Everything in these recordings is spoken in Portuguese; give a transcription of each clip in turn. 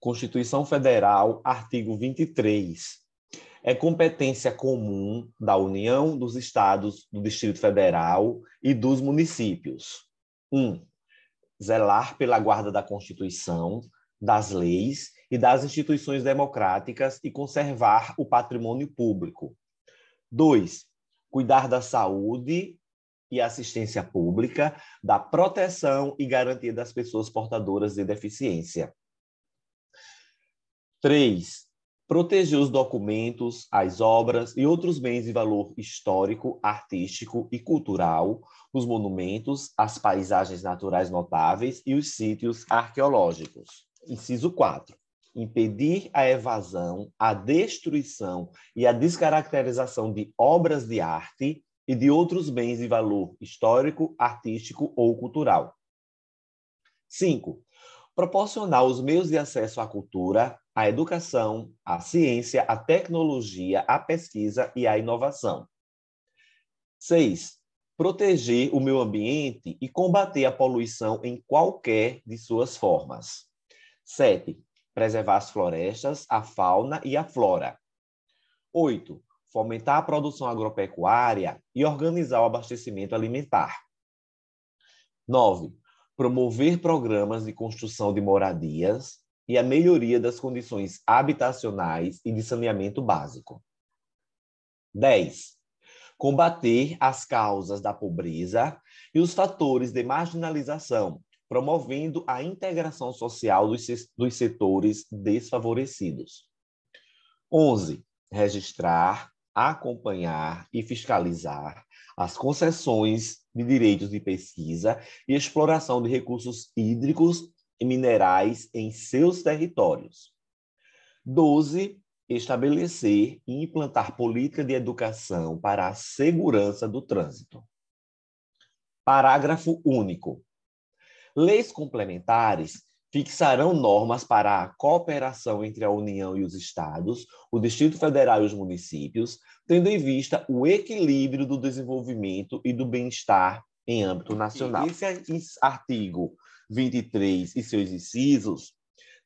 Constituição Federal, artigo 23. É competência comum da União, dos Estados, do Distrito Federal e dos municípios. 1. Um, zelar pela guarda da Constituição, das leis e das instituições democráticas e conservar o patrimônio público. 2. Cuidar da saúde e assistência pública, da proteção e garantia das pessoas portadoras de deficiência. 3. Proteger os documentos, as obras e outros bens de valor histórico, artístico e cultural, os monumentos, as paisagens naturais notáveis e os sítios arqueológicos. Inciso 4. Impedir a evasão, a destruição e a descaracterização de obras de arte e de outros bens de valor histórico, artístico ou cultural. 5. Proporcionar os meios de acesso à cultura, à educação, à ciência, à tecnologia, à pesquisa e à inovação. 6. Proteger o meio ambiente e combater a poluição em qualquer de suas formas. 7. Preservar as florestas, a fauna e a flora. 8. Fomentar a produção agropecuária e organizar o abastecimento alimentar. 9. Promover programas de construção de moradias e a melhoria das condições habitacionais e de saneamento básico. 10. Combater as causas da pobreza e os fatores de marginalização, promovendo a integração social dos, setores desfavorecidos. 11. Registrar, acompanhar e fiscalizar as concessões de direitos de pesquisa e exploração de recursos hídricos minerais em seus territórios. 12. Estabelecer e implantar política de educação para a segurança do trânsito. Parágrafo único. Leis complementares fixarão normas para a cooperação entre a União e os Estados, o Distrito Federal e os municípios, tendo em vista o equilíbrio do desenvolvimento e do bem-estar em âmbito nacional. Esse artigo 23 e seus incisos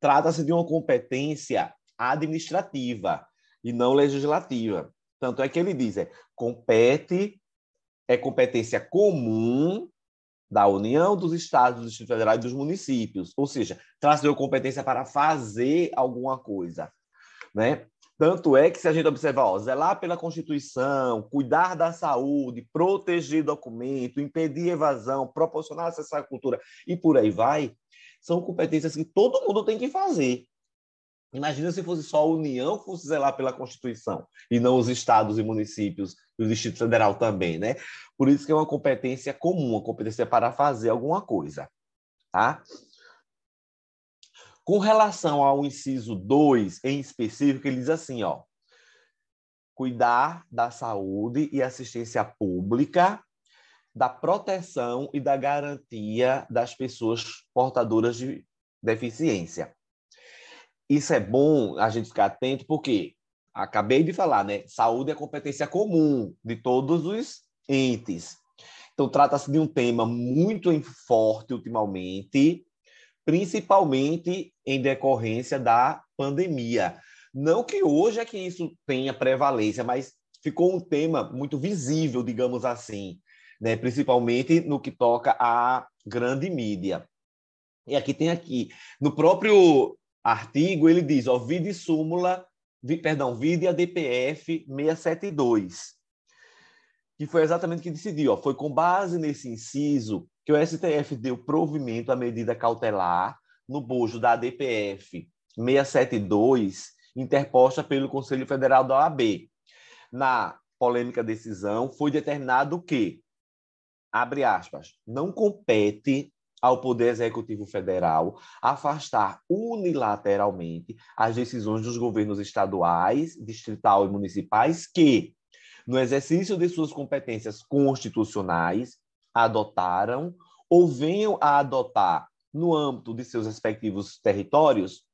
trata-se de uma competência administrativa e não legislativa. Tanto é que ele diz, é, compete, é competência comum da União, dos Estados, do Distrito Federal e dos municípios. Ou seja, traz de competência para fazer alguma coisa. Né? Tanto é que, se a gente observar, ó, zelar pela Constituição, cuidar da saúde, proteger documento, impedir evasão, proporcionar acesso à cultura e por aí vai, são competências que todo mundo tem que fazer. Imagina se fosse só a União que fosse zelar pela Constituição e não os estados e municípios e o Distrito Federal também, né? Por isso que é uma competência comum, uma competência para fazer alguma coisa, tá? Com relação ao inciso 2, em específico, ele diz assim, ó: cuidar da saúde e assistência pública, da proteção e da garantia das pessoas portadoras de deficiência isso é bom a gente ficar atento, porque acabei de falar, né? Saúde é competência comum de todos os entes. Então, trata-se de um tema muito forte ultimamente, principalmente em decorrência da pandemia. Não que hoje é que isso tenha prevalência, mas ficou um tema muito visível, digamos assim, né? principalmente no que toca à grande mídia. E aqui tem aqui, no próprio artigo, ele diz, ó, vide súmula, vi, perdão, vide a DPF 672, que foi exatamente o que decidiu. Ó, foi com base nesse inciso que o STF deu provimento à medida cautelar no bojo da DPF 672, interposta pelo Conselho Federal da OAB. Na polêmica decisão, foi determinado que, abre aspas, não compete ao Poder Executivo Federal afastar unilateralmente as decisões dos governos estaduais, distrital e municipais que, no exercício de suas competências constitucionais, adotaram ou venham a adotar, no âmbito de seus respectivos territórios,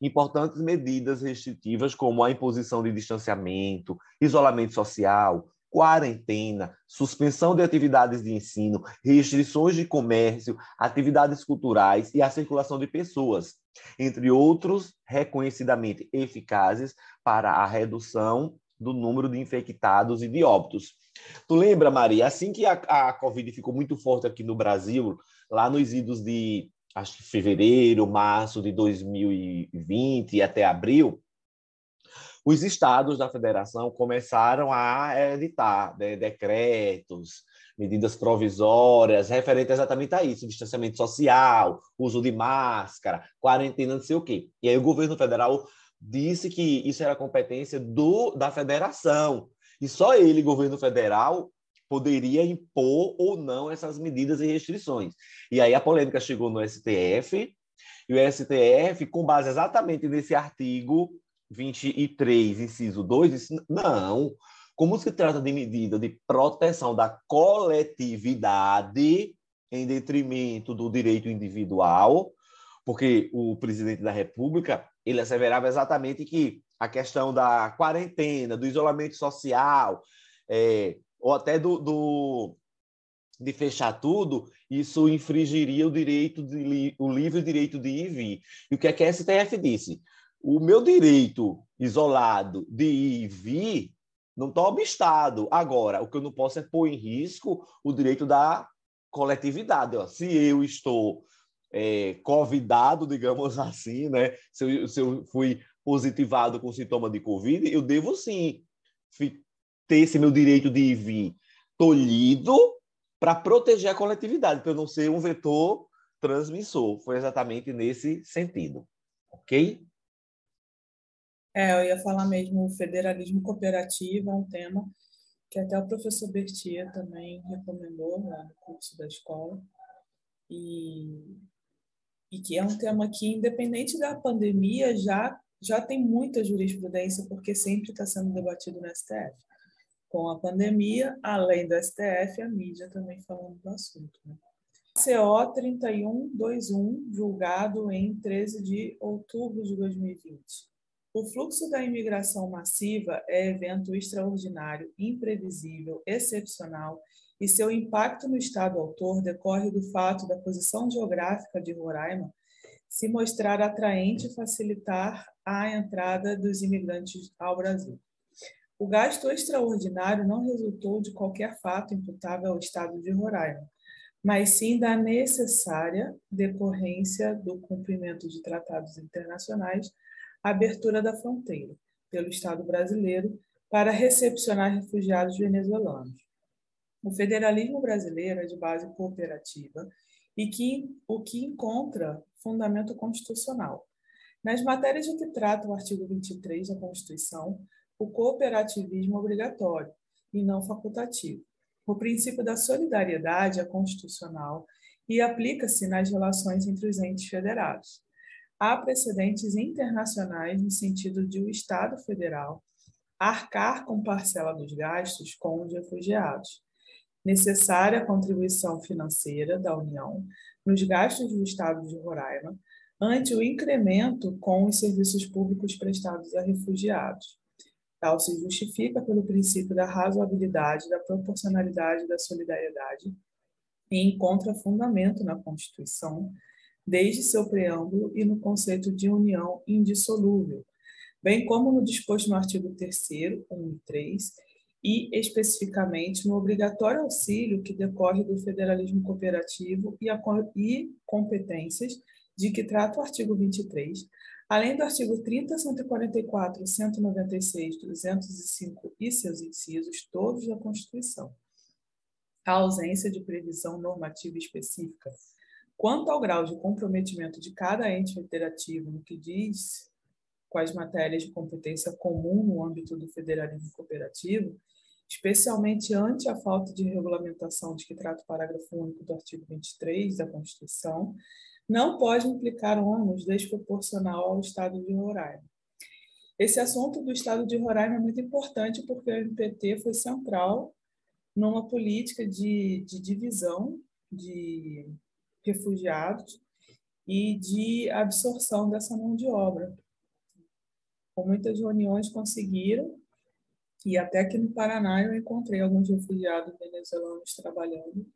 importantes medidas restritivas como a imposição de distanciamento, isolamento social, quarentena, suspensão de atividades de ensino, restrições de comércio, atividades culturais e a circulação de pessoas, entre outros reconhecidamente eficazes para a redução do número de infectados e de óbitos. Tu lembra, Maria, assim que a, a Covid ficou muito forte aqui no Brasil, lá nos idos de acho que fevereiro, março de 2020 e até abril, os estados da federação começaram a editar né, decretos, medidas provisórias referentes exatamente a isso, distanciamento social, uso de máscara, quarentena, não sei o quê. E aí o governo federal disse que isso era competência do, da federação. E só ele, governo federal, poderia impor ou não essas medidas e restrições. E aí a polêmica chegou no STF, e o STF, com base exatamente nesse artigo 23, inciso 2, disse: não, como se trata de medida de proteção da coletividade em detrimento do direito individual, porque o presidente da República ele asseverava exatamente que a questão da quarentena, do isolamento social, é, ou até do, do, de fechar tudo, isso infringiria o direito de, o livre direito de ir e vir. E o que é que a STF disse? O meu direito isolado de ir e vir não está obstado. Agora, o que eu não posso é pôr em risco o direito da coletividade. Ó. Se eu estou é, convidado, digamos assim, né? Se eu, se eu fui positivado com sintoma de Covid, eu devo sim ter esse meu direito de ir vir tolhido para proteger a coletividade, para eu não ser um vetor transmissor. Foi exatamente nesse sentido. Ok? É, eu ia falar mesmo, federalismo cooperativo é um tema que até o professor Bertia também recomendou lá no curso da escola. E e que é um tema que, independente da pandemia, já, já tem muita jurisprudência, porque sempre está sendo debatido no STF. Com a pandemia, além do STF, a mídia também falando do assunto. Né? CO 3121, julgado em 13 de outubro de 2020. O fluxo da imigração massiva é evento extraordinário, imprevisível, excepcional e seu impacto no Estado autor decorre do fato da posição geográfica de Roraima se mostrar atraente e facilitar a entrada dos imigrantes ao Brasil. O gasto extraordinário não resultou de qualquer fato imputável ao Estado de Roraima, mas sim da necessária decorrência do cumprimento de tratados internacionais, abertura da fronteira pelo Estado brasileiro para recepcionar refugiados venezuelanos. O federalismo brasileiro é de base cooperativa e que o que encontra fundamento constitucional. Nas matérias de que trata o artigo 23 da Constituição, o cooperativismo é obrigatório e não facultativo. O princípio da solidariedade é constitucional e aplica-se nas relações entre os entes federados. Há precedentes internacionais no sentido de o Estado federal arcar com parcela dos gastos com os refugiados necessária a contribuição financeira da União nos gastos do Estado de Roraima ante o incremento com os serviços públicos prestados a refugiados. Tal se justifica pelo princípio da razoabilidade, da proporcionalidade da solidariedade e encontra fundamento na Constituição, desde seu preâmbulo e no conceito de união indissolúvel, bem como no disposto no artigo 3 1 e 3, e especificamente no obrigatório auxílio que decorre do federalismo cooperativo e, a, e competências de que trata o artigo 23, além do artigo 30, 144, 196, 205 e seus incisos, todos da Constituição. A ausência de previsão normativa específica quanto ao grau de comprometimento de cada ente federativo no que diz as matérias de competência comum no âmbito do federalismo cooperativo, especialmente ante a falta de regulamentação de que trata o parágrafo único do artigo 23 da Constituição, não pode implicar ônus desproporcional ao Estado de Roraima. Esse assunto do Estado de Roraima é muito importante porque o MPT foi central numa política de, de divisão de refugiados e de absorção dessa mão de obra. Com muitas reuniões conseguiram E até aqui no Paraná eu encontrei alguns refugiados venezuelanos trabalhando.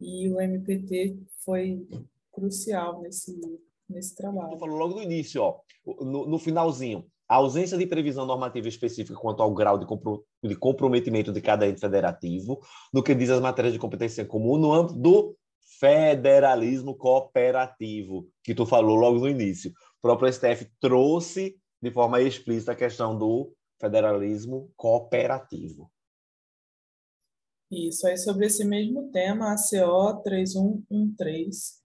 E o MPT foi crucial nesse, nesse trabalho. Você falou logo no início, ó, no, no finalzinho, a ausência de previsão normativa específica quanto ao grau de, compro de comprometimento de cada ente federativo, no que diz as matérias de competência comum, no âmbito do federalismo cooperativo, que tu falou logo no início. O próprio STF trouxe de forma explícita a questão do federalismo cooperativo. Isso, aí sobre esse mesmo tema, a CO 3113,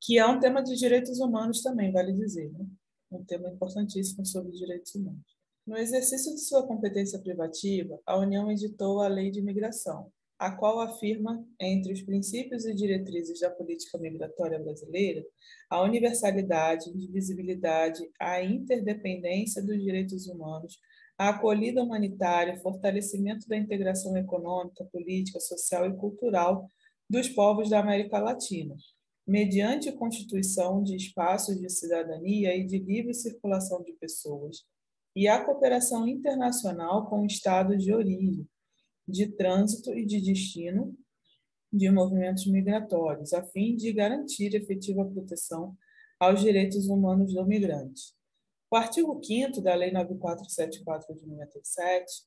que é um tema de direitos humanos também, vale dizer, né? um tema importantíssimo sobre direitos humanos. No exercício de sua competência privativa, a União editou a Lei de Imigração, a qual afirma, entre os princípios e diretrizes da política migratória brasileira, a universalidade, indivisibilidade, a interdependência dos direitos humanos, a acolhida humanitária, fortalecimento da integração econômica, política, social e cultural dos povos da América Latina, mediante constituição de espaços de cidadania e de livre circulação de pessoas, e a cooperação internacional com estados de origem, de trânsito e de destino de movimentos migratórios, a fim de garantir efetiva proteção aos direitos humanos do migrante. O artigo 5 da Lei 9474 de 97,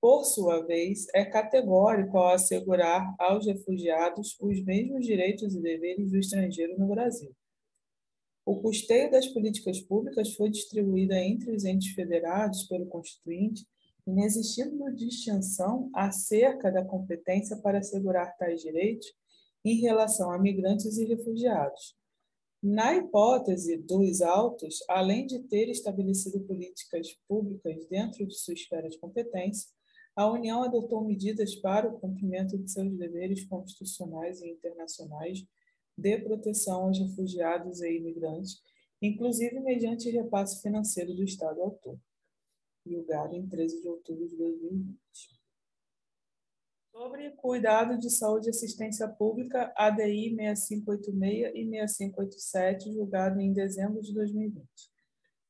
por sua vez, é categórico ao assegurar aos refugiados os mesmos direitos e deveres do estrangeiro no Brasil. O custeio das políticas públicas foi distribuído entre os entes federados pelo Constituinte inexistindo distinção acerca da competência para assegurar tais direitos em relação a migrantes e refugiados. Na hipótese dos autos, além de ter estabelecido políticas públicas dentro de sua esfera de competência, a União adotou medidas para o cumprimento de seus deveres constitucionais e internacionais de proteção aos refugiados e imigrantes, inclusive mediante repasse financeiro do Estado autor julgado em 13 de outubro de 2020. Sobre cuidado de saúde e assistência pública, ADI 6586 e 6587, julgado em dezembro de 2020.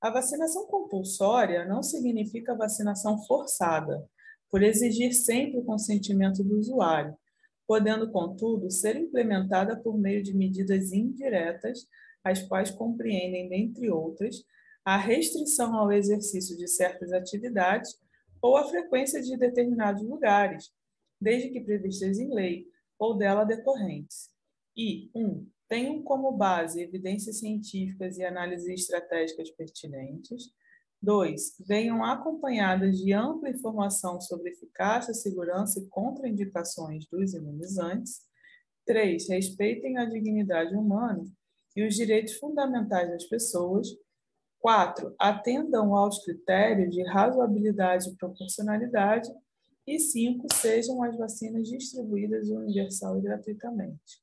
A vacinação compulsória não significa vacinação forçada, por exigir sempre o consentimento do usuário, podendo, contudo, ser implementada por meio de medidas indiretas, as quais compreendem, dentre outras, a restrição ao exercício de certas atividades ou a frequência de determinados lugares, desde que previstas em lei ou dela decorrentes. E 1. Um, tenham como base evidências científicas e análises estratégicas pertinentes. 2. Venham acompanhadas de ampla informação sobre eficácia, segurança e contraindicações dos imunizantes. 3. Respeitem a dignidade humana e os direitos fundamentais das pessoas 4. Atendam aos critérios de razoabilidade e proporcionalidade. E 5. Sejam as vacinas distribuídas universal e gratuitamente.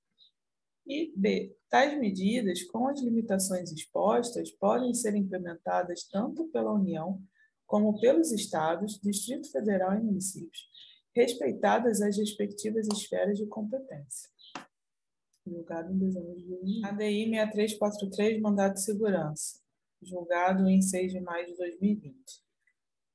E B. Tais medidas, com as limitações expostas, podem ser implementadas tanto pela União como pelos Estados, Distrito Federal e municípios, respeitadas as respectivas esferas de competência. Julgado em dezembro de 2020. ADI 6343, Mandato de Segurança julgado em 6 de maio de 2020.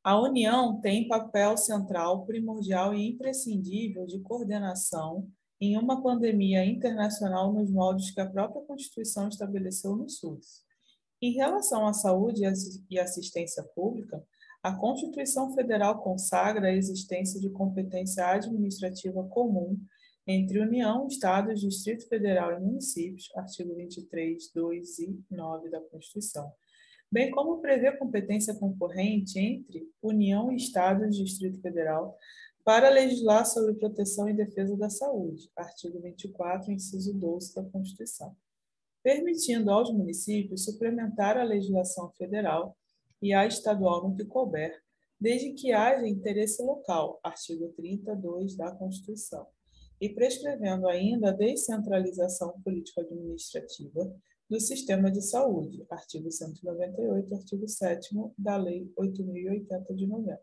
A União tem papel central, primordial e imprescindível de coordenação em uma pandemia internacional nos moldes que a própria Constituição estabeleceu no SUS. Em relação à saúde e assistência pública, a Constituição Federal consagra a existência de competência administrativa comum entre União, Estados, Distrito Federal e municípios, artigo 23, 2 e 9 da Constituição, bem como prever competência concorrente entre União e Estados e Distrito Federal para legislar sobre proteção e defesa da saúde, artigo 24, inciso 12 da Constituição, permitindo aos municípios suplementar a legislação federal e a estadual no que couber, desde que haja interesse local, artigo 32 da Constituição, e prescrevendo ainda a descentralização político-administrativa do Sistema de Saúde, artigo 198, artigo 7 da Lei 8.080 de 90,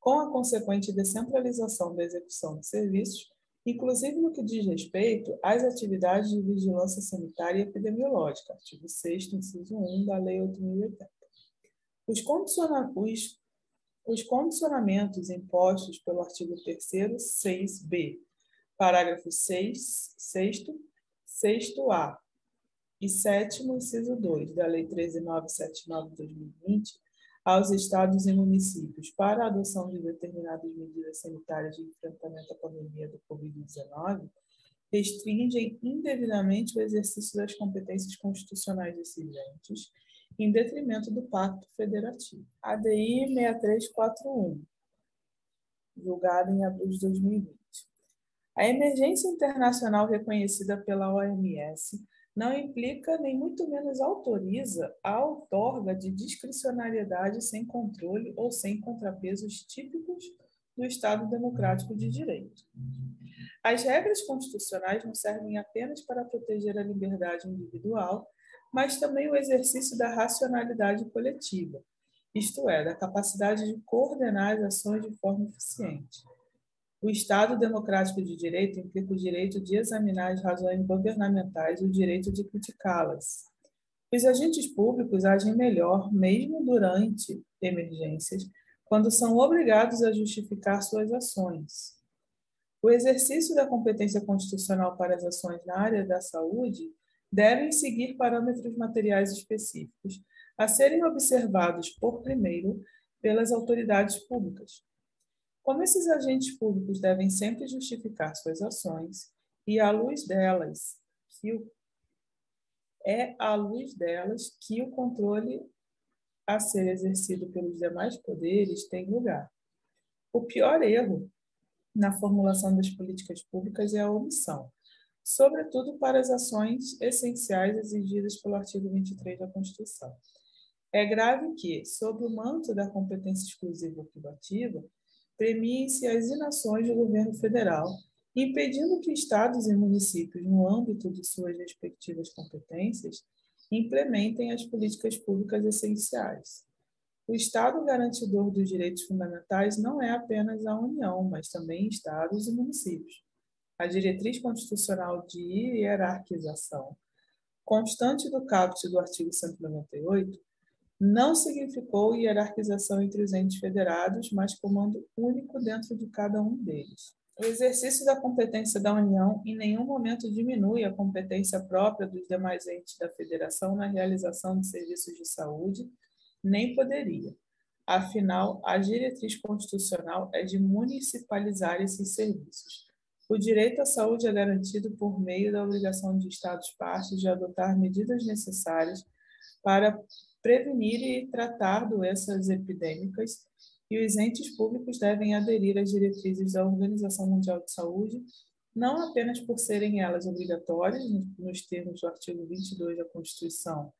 com a consequente descentralização da execução de serviços, inclusive no que diz respeito às atividades de vigilância sanitária e epidemiológica, artigo 6 inciso 1 da Lei 8.080. Os, condiciona os os condicionamentos impostos pelo artigo 3 6b, parágrafo 6, 6 6a e 7 inciso 2 da Lei 13979 de 2020 aos estados e municípios para a adoção de determinadas medidas sanitárias de enfrentamento à pandemia do Covid-19 restringem indevidamente o exercício das competências constitucionais exigentes em detrimento do Pacto Federativo. ADI 6341, julgado em abril de 2020. A emergência internacional reconhecida pela OMS não implica nem muito menos autoriza a outorga de discricionariedade sem controle ou sem contrapesos típicos do Estado Democrático de Direito. As regras constitucionais não servem apenas para proteger a liberdade individual, mas também o exercício da racionalidade coletiva, isto é, da capacidade de coordenar as ações de forma eficiente. O Estado democrático de direito implica o direito de examinar as razões governamentais e o direito de criticá-las. Os agentes públicos agem melhor, mesmo durante emergências, quando são obrigados a justificar suas ações. O exercício da competência constitucional para as ações na área da saúde devem seguir parâmetros materiais específicos, a serem observados por primeiro pelas autoridades públicas. Como esses agentes públicos devem sempre justificar suas ações, e à luz delas, que o, é à luz delas que o controle a ser exercido pelos demais poderes tem lugar. O pior erro na formulação das políticas públicas é a omissão, sobretudo para as ações essenciais exigidas pelo artigo 23 da Constituição. É grave que, sob o manto da competência exclusiva privativa, premiem-se as inações do governo federal, impedindo que estados e municípios, no âmbito de suas respectivas competências, implementem as políticas públicas essenciais. O Estado garantidor dos direitos fundamentais não é apenas a União, mas também estados e municípios a diretriz constitucional de hierarquização constante do caput do artigo 198 não significou hierarquização entre os entes federados, mas comando único dentro de cada um deles. O exercício da competência da União em nenhum momento diminui a competência própria dos demais entes da Federação na realização de serviços de saúde, nem poderia. Afinal, a diretriz constitucional é de municipalizar esses serviços. O direito à saúde é garantido por meio da obrigação de Estados-partes de adotar medidas necessárias para prevenir e tratar doenças epidêmicas, e os entes públicos devem aderir às diretrizes da Organização Mundial de Saúde, não apenas por serem elas obrigatórias, nos termos do artigo 22 da Constituição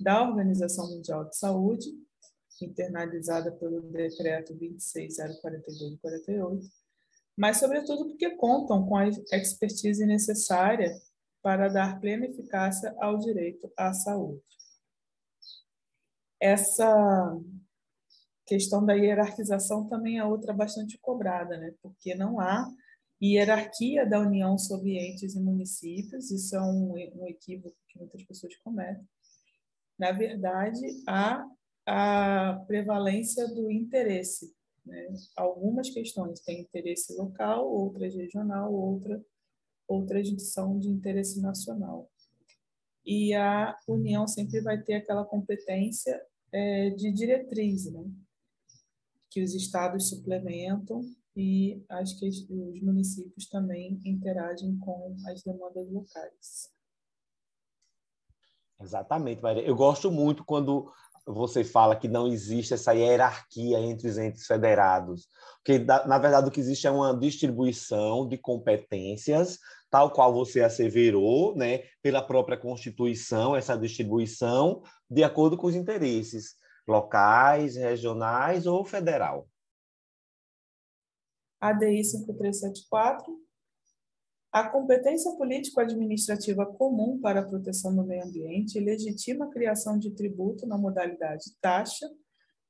da Organização Mundial de Saúde, internalizada pelo Decreto 26042 48, mas, sobretudo, porque contam com a expertise necessária para dar plena eficácia ao direito à saúde. Essa questão da hierarquização também é outra bastante cobrada, né? porque não há hierarquia da União sobre entes e municípios, isso é um, um equívoco que muitas pessoas cometem. Na verdade, há a prevalência do interesse né? Algumas questões têm interesse local, outras regional, outra, outras são de interesse nacional. E a União sempre vai ter aquela competência é, de diretriz, né? que os estados suplementam e as que os municípios também interagem com as demandas locais. Exatamente, Maria. Eu gosto muito quando você fala que não existe essa hierarquia entre os entes federados, porque na verdade o que existe é uma distribuição de competências, tal qual você asseverou, né, pela própria Constituição, essa distribuição de acordo com os interesses locais, regionais ou federal. ADI 5374 a competência político-administrativa comum para a proteção do meio ambiente legitima a criação de tributo na modalidade taxa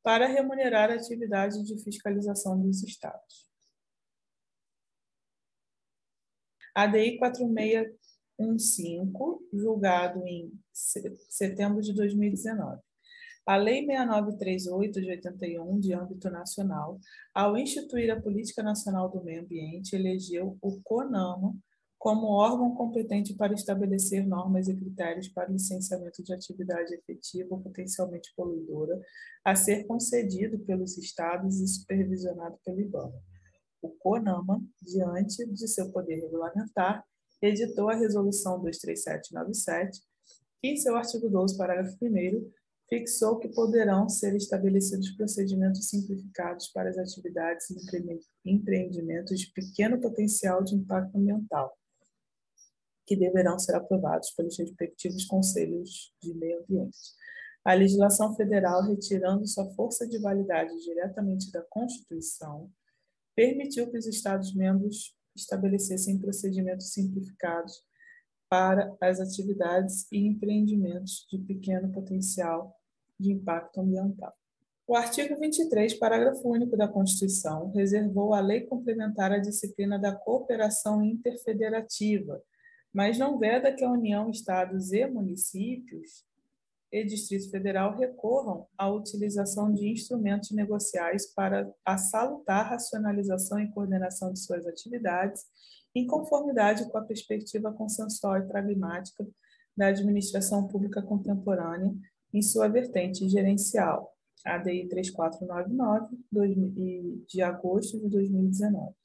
para remunerar a atividade de fiscalização dos estados. ADI 4615, julgado em setembro de 2019. a Lei 6938 de 81, de âmbito nacional, ao instituir a Política Nacional do Meio Ambiente, elegeu o CONAMA como órgão competente para estabelecer normas e critérios para licenciamento de atividade efetiva ou potencialmente poluidora, a ser concedido pelos estados e supervisionado pelo IBAMA. O CONAMA, diante de seu poder regulamentar, editou a Resolução 23797, que, em seu artigo 12, parágrafo 1, fixou que poderão ser estabelecidos procedimentos simplificados para as atividades e empreendimentos de pequeno potencial de impacto ambiental, que deverão ser aprovados pelos respectivos conselhos de meio ambiente. A legislação federal, retirando sua força de validade diretamente da Constituição, permitiu que os Estados-membros estabelecessem procedimentos simplificados para as atividades e empreendimentos de pequeno potencial de impacto ambiental. O artigo 23, parágrafo único da Constituição, reservou à lei complementar a disciplina da cooperação interfederativa, mas não veda que a União, Estados e municípios e Distrito Federal recorram à utilização de instrumentos negociais para a salutar racionalização e coordenação de suas atividades, em conformidade com a perspectiva consensual e pragmática da administração pública contemporânea em sua vertente gerencial, ADI 3499, de agosto de 2019.